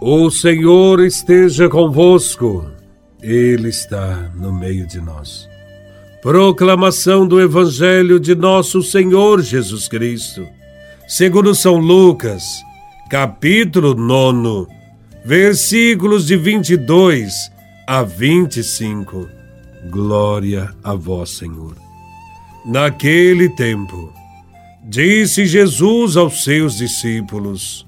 O Senhor esteja convosco, Ele está no meio de nós. Proclamação do Evangelho de Nosso Senhor Jesus Cristo, segundo São Lucas, capítulo 9, versículos de 22 a 25. Glória a Vós, Senhor. Naquele tempo, disse Jesus aos seus discípulos: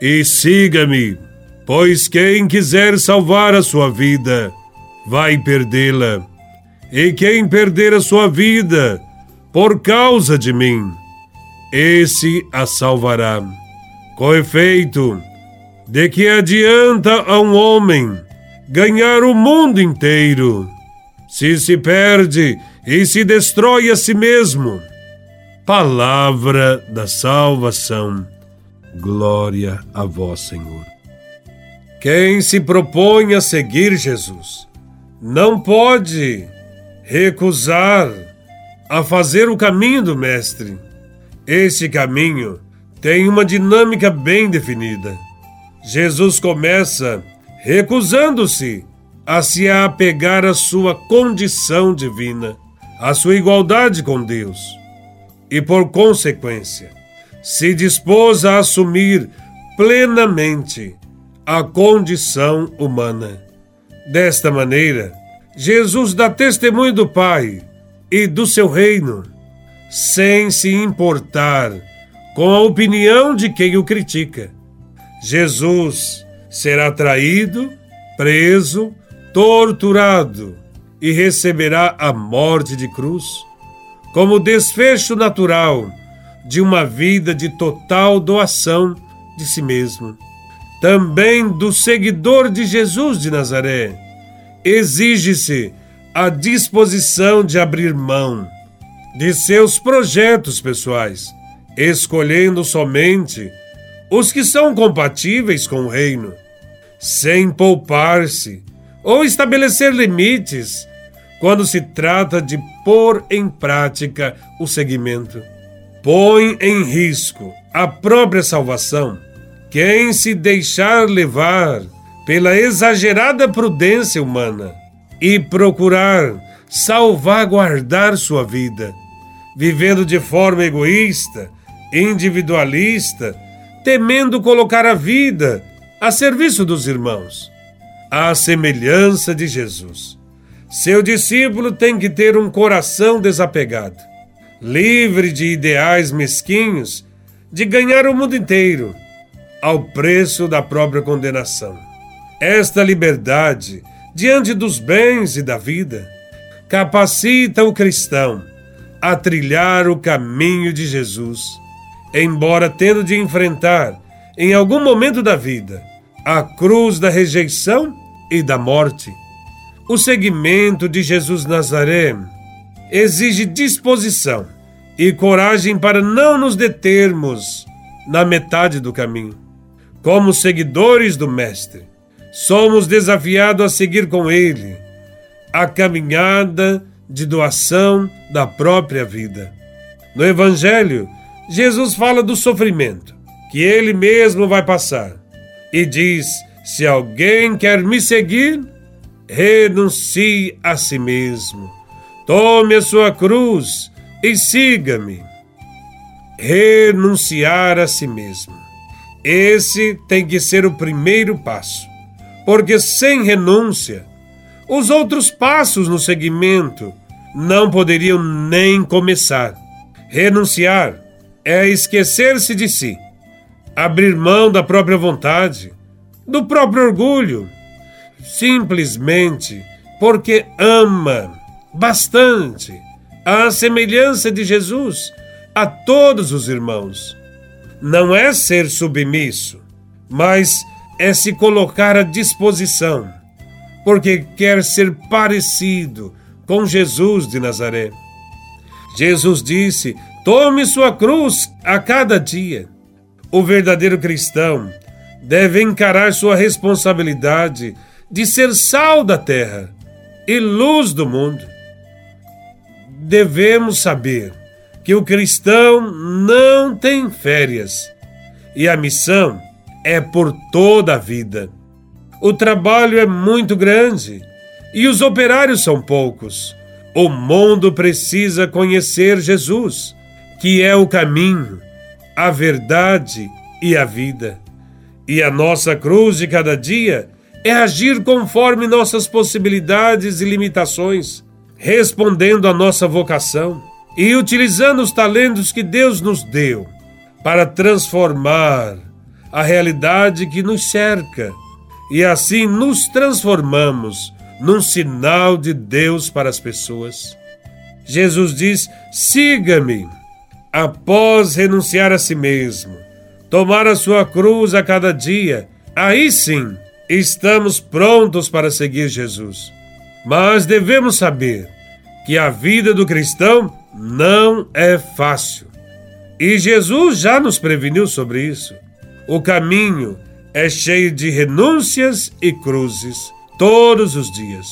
e siga-me, pois quem quiser salvar a sua vida, vai perdê-la. E quem perder a sua vida, por causa de mim, esse a salvará. Com efeito, de que adianta a um homem ganhar o mundo inteiro, se se perde e se destrói a si mesmo? Palavra da salvação. Glória a vós, Senhor. Quem se propõe a seguir Jesus não pode recusar a fazer o caminho do Mestre. Esse caminho tem uma dinâmica bem definida. Jesus começa recusando-se a se apegar à sua condição divina, à sua igualdade com Deus. E por consequência, se dispôs a assumir plenamente a condição humana. Desta maneira, Jesus dá testemunho do Pai e do seu reino, sem se importar com a opinião de quem o critica. Jesus será traído, preso, torturado e receberá a morte de cruz como desfecho natural de uma vida de total doação de si mesmo. Também do seguidor de Jesus de Nazaré, exige-se a disposição de abrir mão de seus projetos pessoais, escolhendo somente os que são compatíveis com o reino, sem poupar-se ou estabelecer limites quando se trata de pôr em prática o seguimento põe em risco a própria salvação quem se deixar levar pela exagerada prudência humana e procurar salvaguardar sua vida, vivendo de forma egoísta, individualista, temendo colocar a vida a serviço dos irmãos, à semelhança de Jesus. Seu discípulo tem que ter um coração desapegado livre de ideais mesquinhos, de ganhar o mundo inteiro, ao preço da própria condenação. Esta liberdade, diante dos bens e da vida, capacita o cristão a trilhar o caminho de Jesus, embora tendo de enfrentar, em algum momento da vida, a cruz da rejeição e da morte. O seguimento de Jesus Nazaré exige disposição e coragem para não nos determos na metade do caminho. Como seguidores do Mestre, somos desafiados a seguir com Ele a caminhada de doação da própria vida. No Evangelho, Jesus fala do sofrimento que ele mesmo vai passar e diz: Se alguém quer me seguir, renuncie a si mesmo Tome a sua cruz e siga-me. Renunciar a si mesmo. Esse tem que ser o primeiro passo, porque sem renúncia, os outros passos no seguimento não poderiam nem começar. Renunciar é esquecer-se de si, abrir mão da própria vontade, do próprio orgulho, simplesmente porque ama bastante, à semelhança de Jesus, a todos os irmãos. Não é ser submisso, mas é se colocar à disposição, porque quer ser parecido com Jesus de Nazaré. Jesus disse: Tome sua cruz a cada dia. O verdadeiro cristão deve encarar sua responsabilidade de ser sal da terra e luz do mundo. Devemos saber que o cristão não tem férias e a missão é por toda a vida. O trabalho é muito grande e os operários são poucos. O mundo precisa conhecer Jesus, que é o caminho, a verdade e a vida. E a nossa cruz de cada dia é agir conforme nossas possibilidades e limitações, respondendo à nossa vocação e utilizando os talentos que Deus nos deu para transformar a realidade que nos cerca. E assim nos transformamos num sinal de Deus para as pessoas. Jesus diz: siga-me. Após renunciar a si mesmo, tomar a sua cruz a cada dia, aí sim estamos prontos para seguir Jesus. Mas devemos saber que a vida do cristão não é fácil. E Jesus já nos preveniu sobre isso. O caminho é cheio de renúncias e cruzes todos os dias.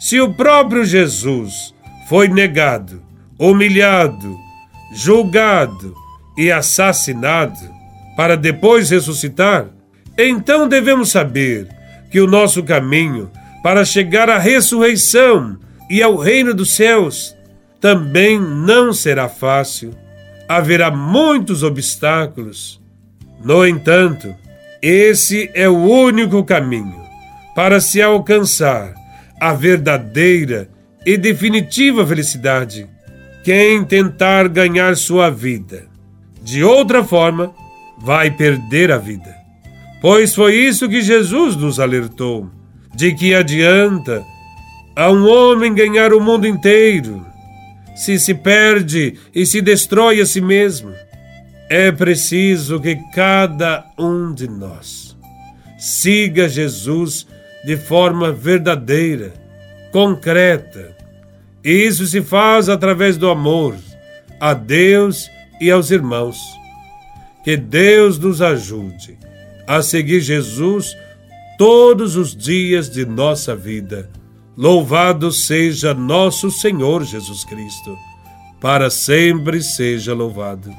Se o próprio Jesus foi negado, humilhado, julgado e assassinado para depois ressuscitar, então devemos saber que o nosso caminho para chegar à ressurreição e ao reino dos céus também não será fácil. Haverá muitos obstáculos no entanto, esse é o único caminho para se alcançar a verdadeira e definitiva felicidade. Quem tentar ganhar sua vida de outra forma, vai perder a vida. Pois foi isso que Jesus nos alertou: de que adianta a um homem ganhar o mundo inteiro se se perde e se destrói a si mesmo. É preciso que cada um de nós siga Jesus de forma verdadeira, concreta. Isso se faz através do amor a Deus e aos irmãos. Que Deus nos ajude a seguir Jesus todos os dias de nossa vida. Louvado seja nosso Senhor Jesus Cristo. Para sempre seja louvado.